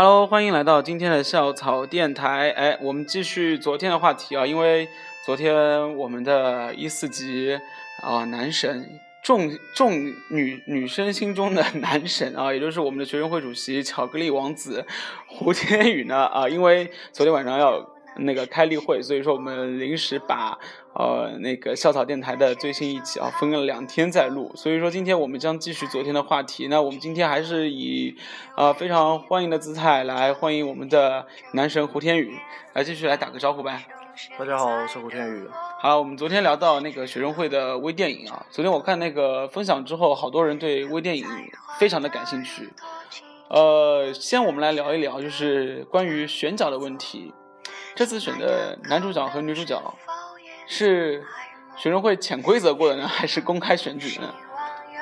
Hello，欢迎来到今天的校草电台。哎，我们继续昨天的话题啊，因为昨天我们的一四级啊男神，众众女女生心中的男神啊，也就是我们的学生会主席巧克力王子胡天宇呢啊，因为昨天晚上要。那个开例会，所以说我们临时把呃那个校草电台的最新一期啊分了两天再录，所以说今天我们将继续昨天的话题。那我们今天还是以呃非常欢迎的姿态来欢迎我们的男神胡天宇，来继续来打个招呼呗。大家好，我是胡天宇。好，我们昨天聊到那个学生会的微电影啊，昨天我看那个分享之后，好多人对微电影非常的感兴趣。呃，先我们来聊一聊，就是关于选角的问题。这次选的男主角和女主角是学生会潜规则过的呢，还是公开选举呢？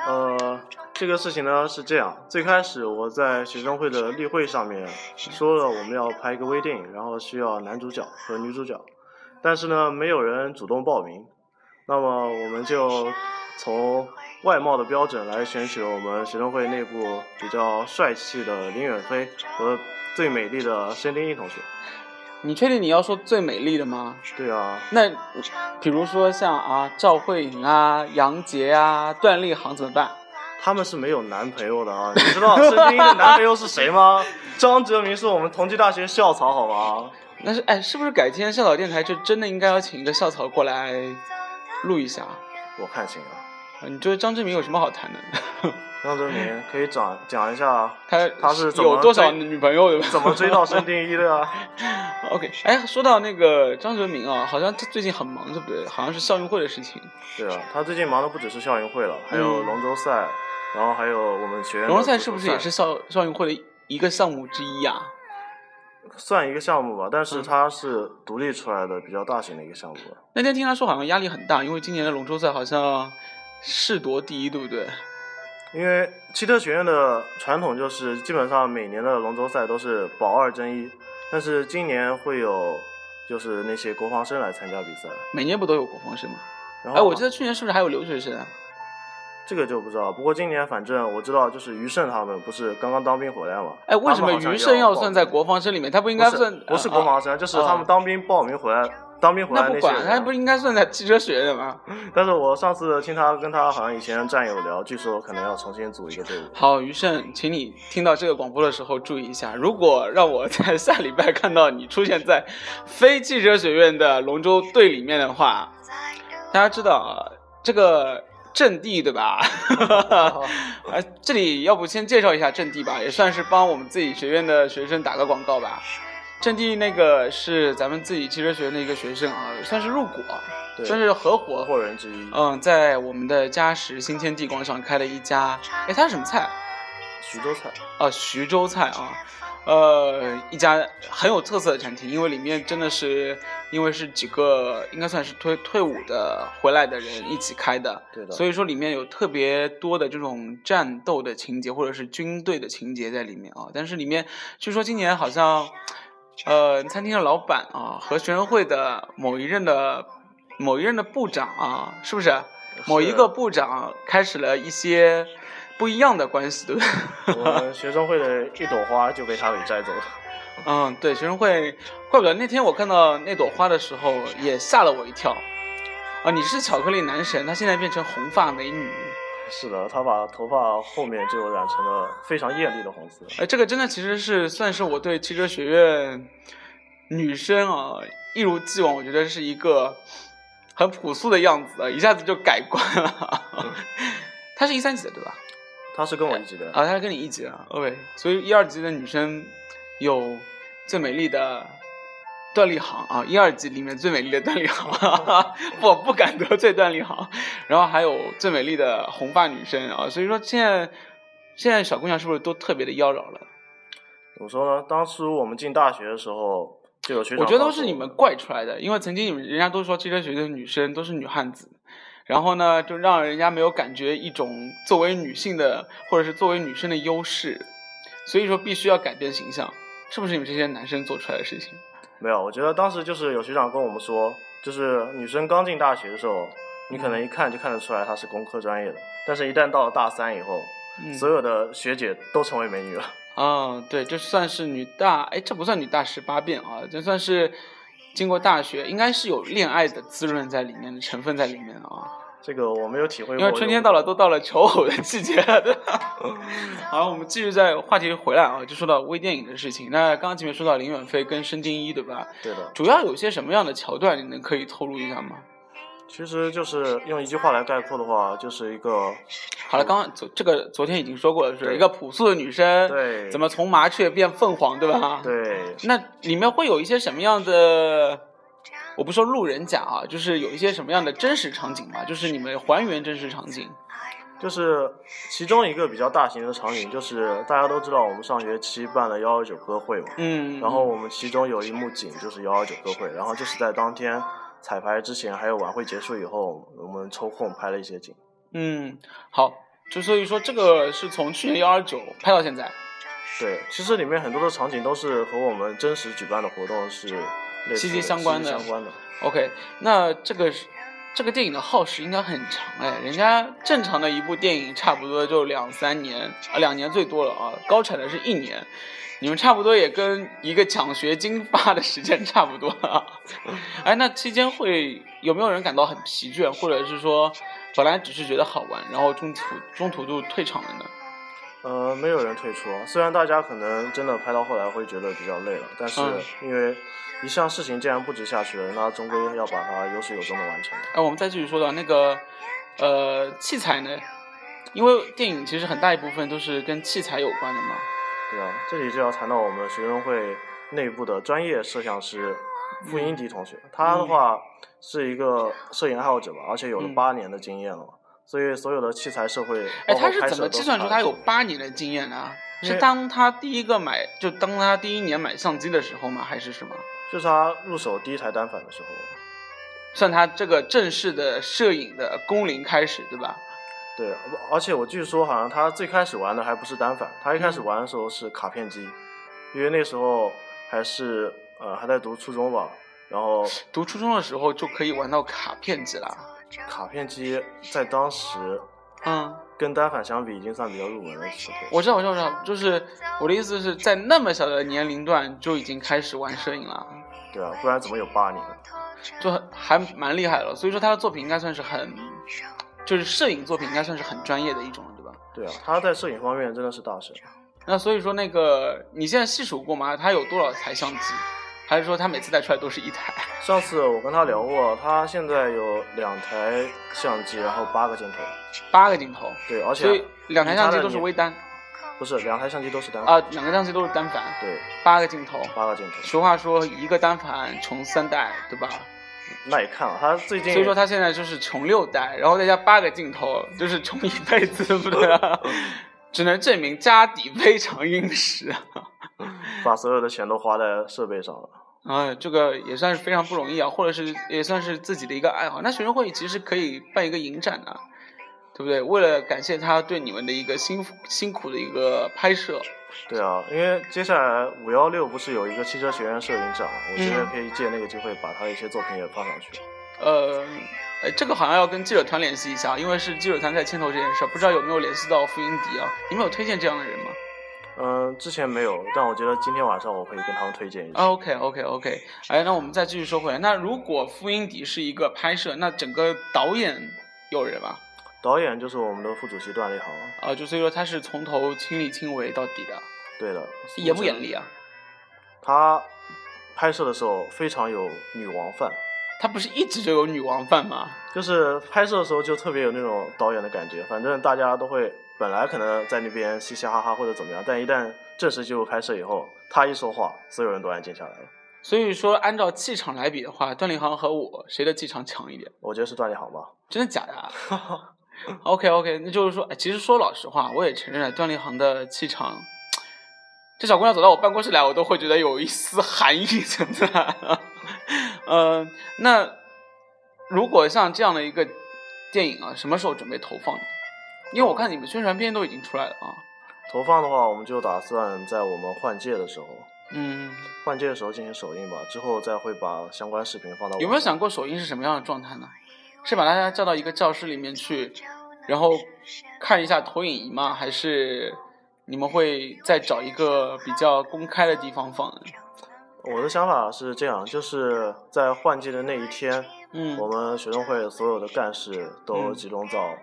呃，这个事情呢是这样，最开始我在学生会的例会上面说了我们要拍一个微电影，然后需要男主角和女主角，但是呢没有人主动报名，那么我们就从外貌的标准来选取了我们学生会内部比较帅气的林远飞和最美丽的申丁一同学。你确定你要说最美丽的吗？对啊。那比如说像啊赵慧颖啊、杨洁啊、段立航怎么办？他们是没有男朋友的啊。你知道申丁一的男朋友是谁吗？张哲明是我们同济大学校草，好吗？那是哎，是不是改天校草电台就真的应该要请一个校草过来录一下？我看行啊。你觉得张志明有什么好谈的？张哲明可以讲讲一下他他是有多少女朋友？怎么追到申定一的啊？OK，哎，说到那个张哲明啊，好像他最近很忙，对不对？好像是校运会的事情。对啊，他最近忙的不只是校运会了，还有龙舟赛，然后还有我们学院。龙舟赛是不是也是校校运会的一个项目之一啊？算一个项目吧，但是它是独立出来的比较大型的一个项目。那天听他说好像压力很大，因为今年的龙舟赛好像世夺第一，对不对？因为汽车学院的传统就是基本上每年的龙舟赛都是保二争一。但是今年会有，就是那些国防生来参加比赛。每年不都有国防生吗？哎，我记得去年是不是还有留学生啊？这个就不知道。不过今年反正我知道，就是余胜他们不是刚刚当兵回来吗？哎，为什么余胜要算在国防生里面？他不应该算？不是国防生，就是他们当兵报名回来。当兵回来那不管，他不应该算在汽车学院吗？但是我上次听他跟他好像以前战友聊，据说可能要重新组一个队伍。好，余胜，请你听到这个广播的时候注意一下，如果让我在下礼拜看到你出现在非汽车学院的龙舟队里面的话，大家知道啊，这个阵地对吧？啊，这里要不先介绍一下阵地吧，也算是帮我们自己学院的学生打个广告吧。阵地那个是咱们自己汽车学院的一个学生啊，算是入股，算是合伙伙人之一。嗯，在我们的嘉实新天地广场开了一家，哎，它是什么菜？徐州菜。啊，徐州菜啊，呃，一家很有特色的餐厅，因为里面真的是，因为是几个应该算是退退伍的回来的人一起开的，对的。所以说里面有特别多的这种战斗的情节，或者是军队的情节在里面啊。但是里面据说今年好像。呃，餐厅的老板啊，和学生会的某一任的某一任的部长啊，是不是？某一个部长开始了一些不一样的关系，对不对？我们学生会的一朵花就被他给摘走了。嗯，对，学生会，怪不得那天我看到那朵花的时候也吓了我一跳。啊，你是巧克力男神，他现在变成红发美女。是的，他把头发后面就染成了非常艳丽的红色。哎，这个真的其实是算是我对汽车学院女生啊，一如既往，我觉得是一个很朴素的样子，一下子就改观了。他是一三级的对吧？他是跟我一级的啊，他是跟你一级的。OK，所以一二级的女生有最美丽的。段立航啊，一二级里面最美丽的段立航，不不敢得罪段立航。然后还有最美丽的红发女生啊，所以说现在现在小姑娘是不是都特别的妖娆了？怎么说呢？当初我们进大学的时候就有学长，我觉得都是你们怪出来的，因为曾经你们人家都说汽车学院的女生都是女汉子，然后呢就让人家没有感觉一种作为女性的或者是作为女生的优势，所以说必须要改变形象，是不是你们这些男生做出来的事情？没有，我觉得当时就是有学长跟我们说，就是女生刚进大学的时候，你可能一看就看得出来她是工科专业的，但是一旦到了大三以后，所有的学姐都成为美女了。啊，对，这算是女大，哎，这不算女大十八变啊，这算是经过大学，应该是有恋爱的滋润在里面的成分在里面啊。这个我没有体会过。因为春天到了，都到了求偶的季节了，对吧？好，我们继续在话题回来啊，就说到微电影的事情。那刚刚前面说到林远飞跟申京一，对吧？对的。主要有些什么样的桥段，你能可以透露一下吗？其实就是用一句话来概括的话，就是一个。好了，刚刚昨这个昨天已经说过了，是一个朴素的女生，对，怎么从麻雀变凤凰，对吧？对。那里面会有一些什么样的？我不说路人甲啊，就是有一些什么样的真实场景嘛？就是你们还原真实场景。就是其中一个比较大型的场景，就是大家都知道我们上学期办了幺二九歌会嘛，嗯，然后我们其中有一幕景就是幺二九歌会，然后就是在当天彩排之前，还有晚会结束以后，我们抽空拍了一些景。嗯，好，就所以说这个是从去年幺二九拍到现在。对，其实里面很多的场景都是和我们真实举办的活动是息息相关的。相关的。OK，那这个是。这个电影的耗时应该很长哎，人家正常的一部电影差不多就两三年啊，两年最多了啊，高产的是一年，你们差不多也跟一个奖学金发的时间差不多啊。哎，那期间会有没有人感到很疲倦，或者是说本来只是觉得好玩，然后中途中途就退场了呢？呃，没有人退出，虽然大家可能真的拍到后来会觉得比较累了，但是因为。一项事情既然布置下去了，那终归要把它有始有终的完成。哎，我们再继续说到那个，呃，器材呢？因为电影其实很大一部分都是跟器材有关的嘛。对啊，这里就要谈到我们学生会内部的专业摄像师傅英迪同学，他的话是一个摄影爱好者吧，而且有了八年的经验了，所以所有的器材、社会，哎，他是怎么计算出他有八年的经验呢？是当他第一个买，就当他第一年买相机的时候吗？还是什么？就是他入手第一台单反的时候，算他这个正式的摄影的工龄开始，对吧？对，而且我据说好像他最开始玩的还不是单反，他一开始玩的时候是卡片机，因为那时候还是呃还在读初中吧，然后读初中的时候就可以玩到卡片机了。卡片机在当时，嗯。跟单反相比，已经算比较入门的时候。我知道，我知道，我知道，就是我的意思是在那么小的年龄段就已经开始玩摄影了。对啊，不然怎么有八年？就还蛮厉害了。所以说他的作品应该算是很，就是摄影作品应该算是很专业的一种了，对吧？对啊，他在摄影方面真的是大神。那所以说那个你现在细数过吗？他有多少台相机？还是说他每次带出来都是一台？上次我跟他聊过，他现在有两台相机，然后八个镜头。八个镜头。对，而且所以两台相机都是微单。不是，两台相机都是单。啊，两个相机都是单反。对。八个镜头。八个镜头。俗话说，一个单反穷三代，对吧？那也看了，他最近。所以说他现在就是穷六代，然后再加八个镜头，就是穷一辈子，对不对？只能证明家底非常殷实。把所有的钱都花在设备上了，啊，这个也算是非常不容易啊，或者是也算是自己的一个爱好。那学生会其实可以办一个影展啊，对不对？为了感谢他对你们的一个辛辛苦的一个拍摄。对啊，因为接下来五幺六不是有一个汽车学院摄影展，我觉得可以借那个机会把他的一些作品也放上去。呃，哎，这个好像要跟记者团联系一下，因为是记者团在牵头这件事，不知道有没有联系到傅英迪啊？你们有推荐这样的人吗？嗯，之前没有，但我觉得今天晚上我可以跟他们推荐一下。OK OK OK，哎，那我们再继续说回来，那如果傅英迪是一个拍摄，那整个导演有人吗？导演就是我们的副主席段立航。啊，就所以说他是从头亲力亲为到底的。对的。严不严厉啊？他拍摄的时候非常有女王范。他不是一直就有女王范吗？就是拍摄的时候就特别有那种导演的感觉，反正大家都会。本来可能在那边嘻嘻哈哈或者怎么样，但一旦正式进入拍摄以后，他一说话，所有人都安静下来了。所以说，按照气场来比的话，段立航和我谁的气场强一点？我觉得是段立航吧。真的假的？OK OK，那就是说，其实说老实话，我也承认了段立航的气场。这小姑娘走到我办公室来，我都会觉得有一丝 寒意存在。嗯，那如果像这样的一个电影啊，什么时候准备投放呢？因为我看你们宣传片都已经出来了啊，投放的话，我们就打算在我们换届的时候，嗯，换届的时候进行首映吧，之后再会把相关视频放到。有没有想过首映是什么样的状态呢？是把大家叫到一个教室里面去，然后看一下投影仪吗？还是你们会再找一个比较公开的地方放呢？我的想法是这样，就是在换届的那一天，嗯我们学生会所有的干事都嗯集中到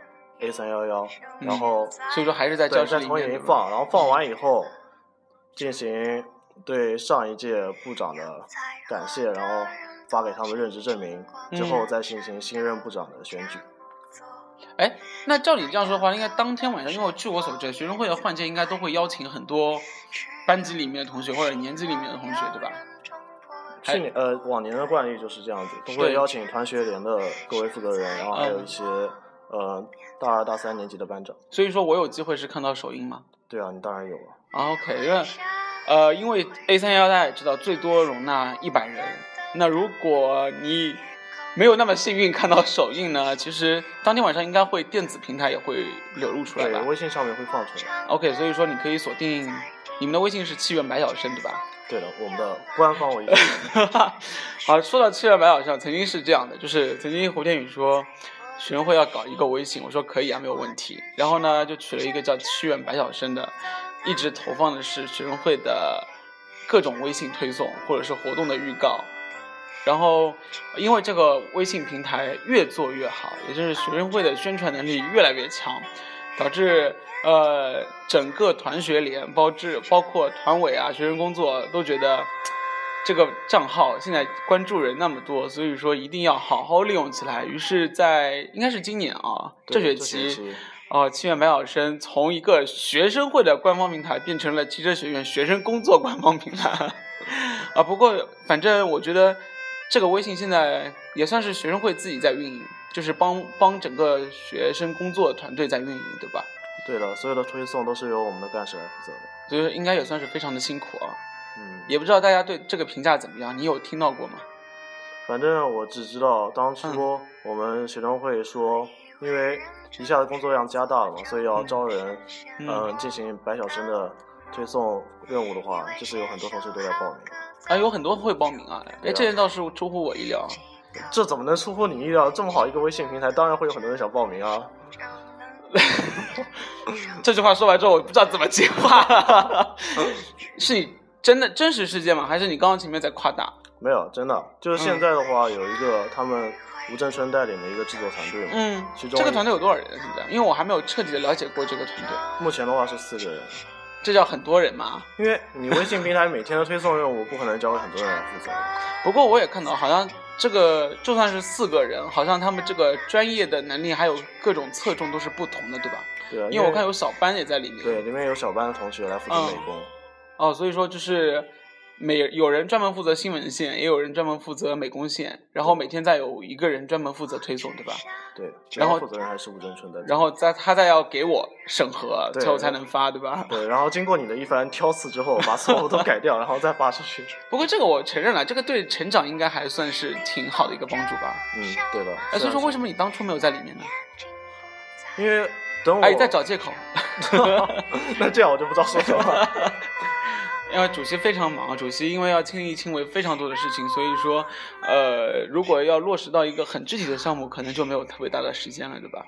A 三幺幺，嗯然后所以说还是在教室里面放，然后放完以后进行对上一届部长的感谢，然后发给他们任职证明，之后嗯再进行新任部长的选举。哎，那照你这样说的话，应该当天晚上，因为据我所知，学生会的换届应该都会邀请很多班级里面的同学或者年级里面的同学，对吧？还去年呃往年的惯例就是这样子，都会对邀请团学联的各位负责人，然后还有嗯一些、呃大二大三年级的班长。所以说我有机会是看到首映吗？对啊，你当然有啊。啊 OK，因为呃，因为 A 三幺大家也知道，最多容纳一百人。那如果你没有那么幸运看到首映呢，其实当天晚上应该会电子平台也会流露出来对，吧微信上面会放出来。？OK，所以说你可以锁定你们的微信是七元白晓生，对吧？对的，我们的官方微信。好，说到七元白晓生，曾经是这样的，就是曾经胡天宇说学生会要搞一个微信，我说可以啊，没有问题。然后呢，就取了一个叫七元白晓生的，一直投放的是学生会的各种微信推送或者是活动的预告。然后，因为这个微信平台越做越好，也就是学生会的宣传能力越来越强，导致呃整个团学联，包致包括团委啊、学生工作都觉得这个账号现在关注人那么多，所以说一定要好好利用起来。于是，在应该是今年啊，这学期期。哦，七月百晓生从一个学生会的官方平台变成了汽车学院学生工作官方平台，啊，不过反正我觉得这个微信现在也算是学生会自己在运营，就是帮帮整个学生工作团队在运营，对吧？对的，所有的推送都是由我们的干事来负责的。所以说应该也算是非常的辛苦啊。嗯，也不知道大家对这个评价怎么样，你有听到过吗？反正我只知道当嗯初我们学生会说，因为一下子工作量加大了嘛，所以要嗯招人，嗯嗯、进行百小生的推送任务的话，就是有很多同学都在报名。啊，有很多会报名啊，哎，啊这点倒是出乎我意料。这怎么能出乎你意料？这么好一个微信平台，当然会有很多人想报名啊。这句话说完之后，我不知道怎么接话了。是你真的真实事件吗？还是你刚刚前面在夸大？没有，真的，就是现嗯在的话，有一个他们吴正春带领的一个制作团队嘛，嗯，其中这个团队有多少人？现在？因为我还没有彻底的了解过这个团队，目前的话是四个人，这叫很多人嘛？因为你微信平台每天的推送任务不可能交给很多人来负责。不过我也看到，好像这个就算是四个人，好像他们这个专业的能力还有各种侧重都是不同的，对吧？对啊，因为我看有小班也在里面。对，里面有小班的同学来负责嗯美工。哦，所以说就是每有人专门负责新闻线，也有人专门负责美工线，然后每天再有一个人专门负责推送，对吧？对，然后负责人还是吴正春的。然后再他再要给我审核，对最后才能发，对吧？对，然后经过你的一番挑刺之后，把错误都改掉，然后再发出去。不过这个我承认了，这个对成长应该还算是挺好的一个帮助吧。嗯，对的。哎，所以说为什么？你当初没有在里面呢？因为等我哎，在找借口。那这样我就不知道说什么了。因为主席非常忙，主席因为要亲力亲为非常多的事情，所以说，呃，如果要落实到一个很具体的项目，可能就没有特别大的时间了，对吧？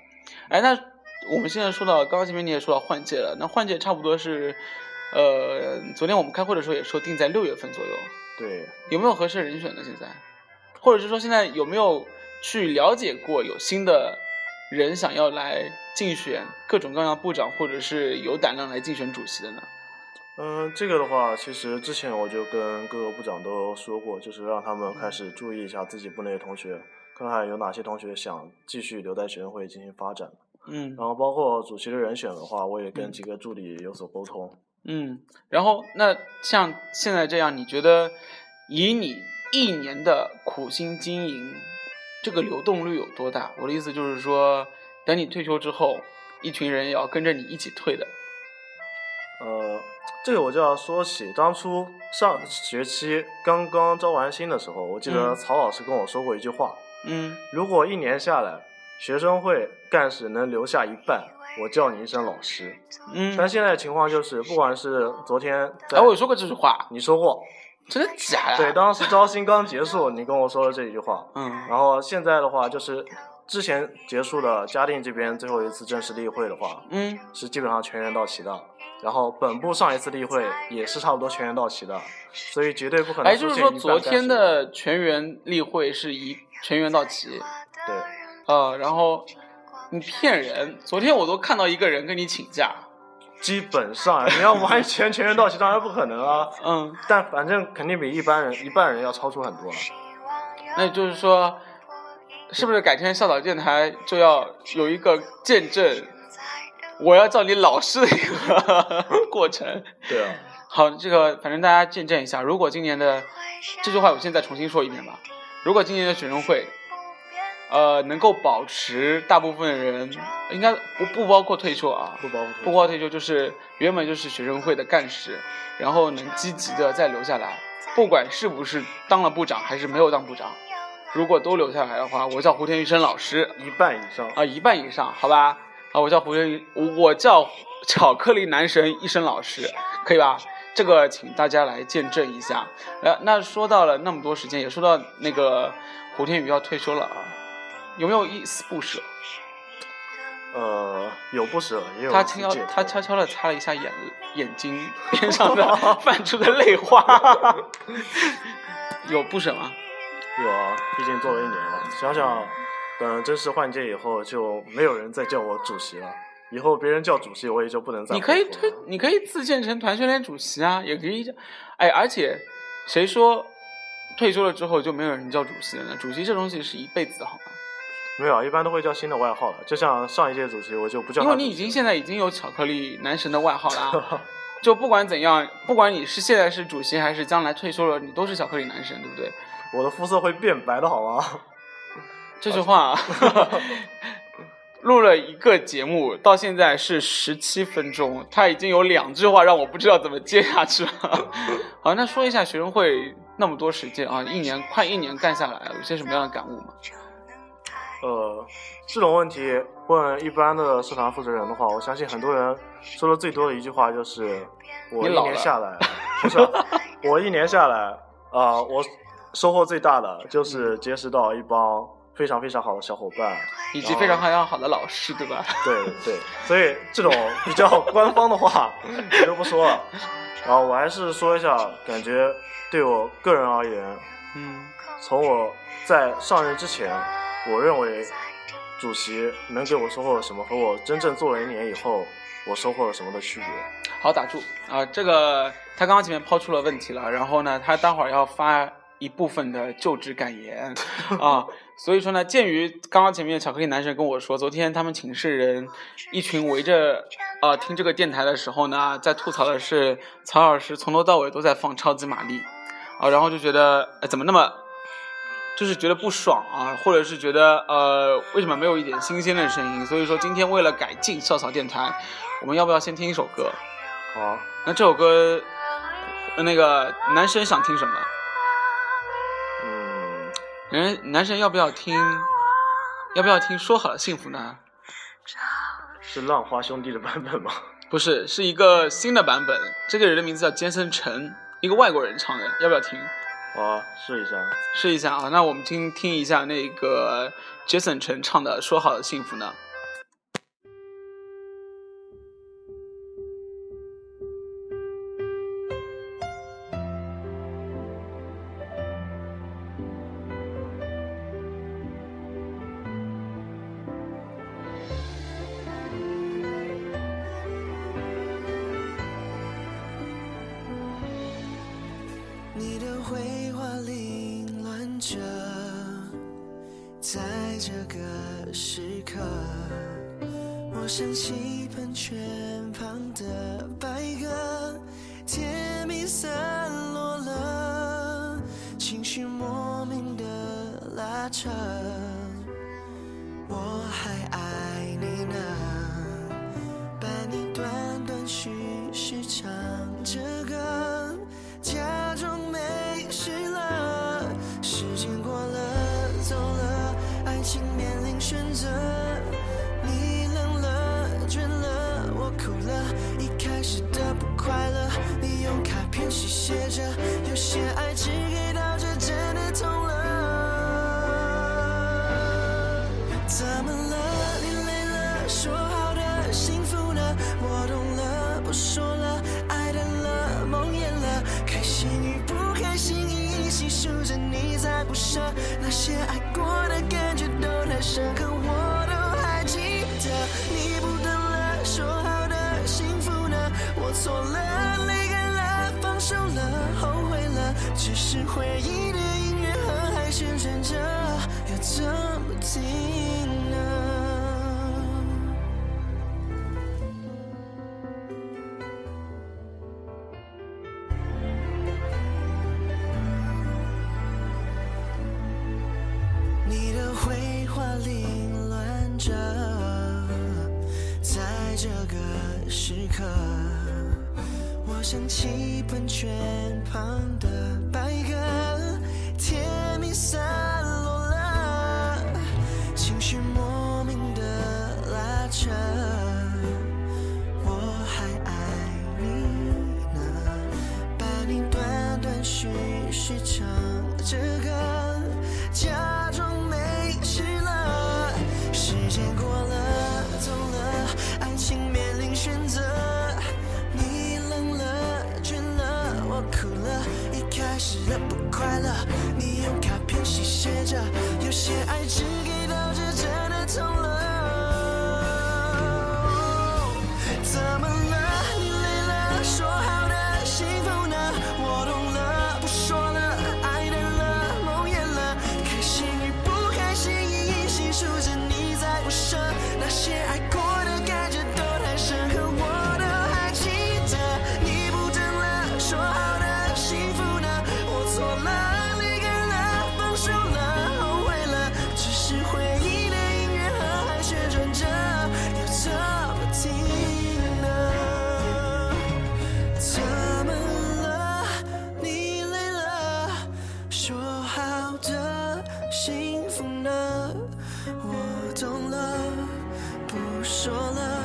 哎，那我们现在说到，刚刚前面你也说到换届了，那换届差不多是，呃，昨天我们开会的时候也说定在六月份左右，对，有没有合适人选呢？现在，或者是说现在有没有去了解过有新的人想要来竞选各种各样的部长，或者是有胆量来竞选主席的呢？嗯，这个的话，其实之前我就跟各个部长都说过，就是让他们开始注意一下自己部内的同学，看看有哪些同学想继续留在学生会进行发展。嗯然后包括主席的人选的话，我也跟嗯几个助理有所沟通。嗯，然后那像现在这样，你觉得以你一年的苦心经营，这个流动率有多大？我的意思就是说，等你退休之后，一群人也要跟着你一起退的。呃，这个我就要说起当初上学期刚刚招完新的时候，我记得嗯曹老师跟我说过一句话：嗯，如果一年下来，学生会干事能留下一半，我叫你一声老师。嗯，但现在的情况就是，不管是昨天在哎，我有说过这句话，你说过，真的假的？对，当时招新刚结束，你跟我说了这一句话。嗯然后现在的话，就是之前结束的嘉定这边最后一次正式例会的话，嗯，是基本上全员到齐的。然后本部上一次例会也是差不多全员到齐的，所以绝对不可能哎，就是说昨天的全员例会是一全员到齐，对，呃，然后你骗人，昨天我都看到一个人跟你请假，基本上你要完全全员到齐，当然不可能啊。嗯，但反正肯定比一般人一半人要超出很多了。那就是说，是不是改天校草电台就要有一个见证，我要叫你老师的一个过程？对啊，好，这个反正大家见证一下。如果今年的这句话，我现在重新说一遍吧。如果今年的学生会，呃，能够保持大部分人，应该不不包括退休啊，不包括不包括退休，就是原本就是学生会的干事，然后能积极的再留下来，不管是不是当了部长还是没有当部长，如果都留下来的话，我叫胡天玉生老师一半以上。啊，一半以上，好吧？啊，我叫胡天宇，我叫巧克力男神医生老师，可以吧？这个请大家来见证一下。呃，那说到了那么多时间，也说到那个胡天宇要退休了啊，有没有一丝不舍？呃，有不舍，也有他悄自解他悄悄的擦了一下眼眼睛边上的 泛出的泪花，有不舍吗？有啊，毕竟做了一年了。想想，等正式换届以后，就没有人再叫我主席了。以后别人叫主席，我也就不能再你可以推你可以自荐成团训联主席啊，也可以叫，哎，而且谁说退休了之后就没有人叫主席了呢？主席这东西是一辈子的，好吗？没有，一般都会叫新的外号了。就像上一届主席，我就不叫。因为你已经现在已经有巧克力男神的外号啦。就不管怎样，不管你是现在是主席还是将来退休了，你都是巧克力男神，对不对？我的肤色会变白的好吗？这句话、啊，录了一个节目，到现在是十七分钟，他已经有两句话让我不知道怎么接下去了。好，那说一下学生会那么多时间啊，一年快一年干下来，有些什么样的感悟吗？呃，这种问题问一般的社团负责人的话，我相信很多人说的最多的一句话就是：我一年下来，不是我一年下来啊、我收获最大的就是结识到一帮非常非常好的小伙伴，以及非常非常好的老师，对吧？对对，所以这种比较 官方的话我就不说了。然后我还是说一下，感觉对我个人而言，嗯，从我在上任之前，我认为主席能给我收获了什么，和我真正做了一年以后，我收获了什么的区别。好，打住啊、这个他刚刚前面抛出了问题了，然后呢，他待会儿要发一部分的就职感言啊，所以说呢，鉴于刚刚前面巧克力男神跟我说，昨天他们寝室人一群围着啊、听这个电台的时候呢，在吐槽的是曹老师从头到尾都在放超级玛丽啊，然后就觉得、哎怎么那么。就是觉得不爽啊，或者是觉得呃，为什么没有一点新鲜的声音？所以说今天为了改进校草电台，我们要不要先听一首歌？好啊，那这首歌，呃那个男生想听什么？嗯，人男生要不要听？要不要听《说好的幸福》呢？是浪花兄弟的版本吗？不是，是一个新的版本。这个人的名字叫杰森·陈，一个外国人唱的。要不要听？好啊，试一下。试一下啊。那我们听听一下那个杰森·陈唱的《说好的幸福》呢？拉数着你再不舍那些爱过的感觉都太深刻，我都还记得。你不等了，说好的幸福呢？我错了，离开了，放手了，后悔了，只是回忆的音乐盒还旋转着，要怎么停我想起喷泉旁的白鸽，甜蜜散落了，情绪莫名的拉扯。我还爱你呢，把你断断续续唱这开始的不快乐。你用卡片细写着，有些爱只给到这，真的痛了。说了